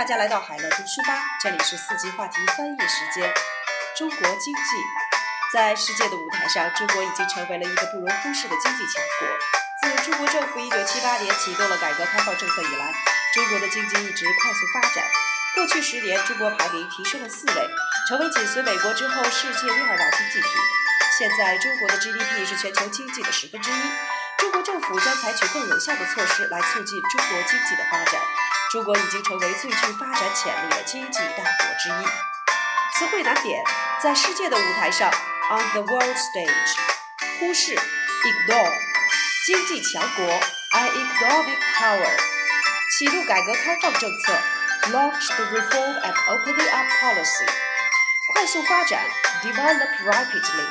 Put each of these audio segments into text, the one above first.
大家来到海乐读书吧，这里是四级话题翻译时间。中国经济在世界的舞台上，中国已经成为了一个不容忽视的经济强国。自中国政府一九七八年启动了改革开放政策以来，中国的经济一直快速发展。过去十年，中国排名提升了四位，成为紧随美国之后世界第二大经济体。现在，中国的 GDP 是全球经济的十分之一。中国政府将采取更有效的措施来促进中国经济的发展。中国已经成为最具发展潜力的经济大国之一。词汇难点：在世界的舞台上，on the world stage，忽视，ignore，经济强国，an economic power，启动改革开放政策，launch the reform and opening up policy，快速发展，develop rapidly，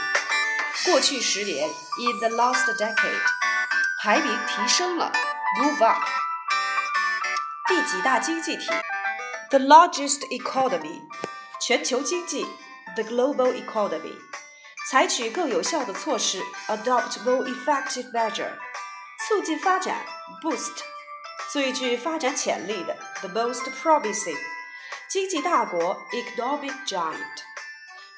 过去十年，in the last decade， 排名提升了，move up。第几大经济体？The largest economy，全球经济；the global economy，采取更有效的措施；adopt more effective measure，促进发展；boost，最具发展潜力的；the most promising，经济大国；economic giant。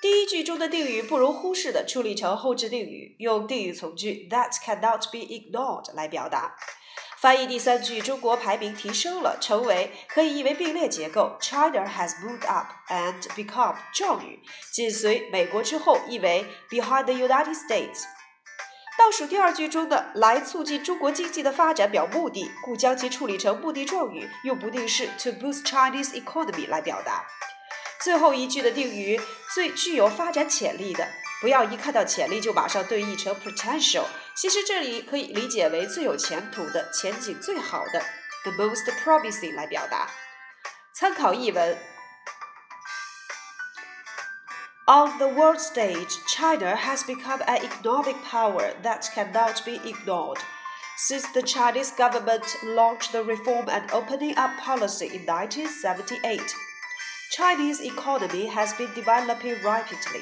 第一句中的定语不容忽视的处理成后置定语，用定语从句 that cannot be ignored 来表达。翻译第三句，中国排名提升了，成为可以译为并列结构。China has moved up and become 状语，紧随美国之后，译为 behind the United States。倒数第二句中的来促进中国经济的发展表目的，故将其处理成目的状语，用不定式 to boost Chinese economy 来表达。最后一句的定语最具有发展潜力的。不要一看到潜力就马上对译成 potential，其实这里可以理解为最有前途的、前景最好的，the most promising 来表达。参考译文：On the world stage, China has become an economic power that cannot be ignored. Since the Chinese government launched the reform and opening up policy in 1978, Chinese economy has been developing rapidly.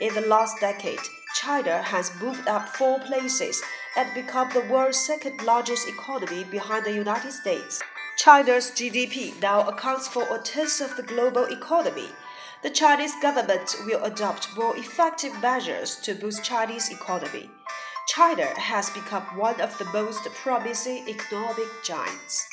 In the last decade, China has moved up four places and become the world's second largest economy behind the United States. China's GDP now accounts for a tenth of the global economy. The Chinese government will adopt more effective measures to boost Chinese economy. China has become one of the most promising economic giants.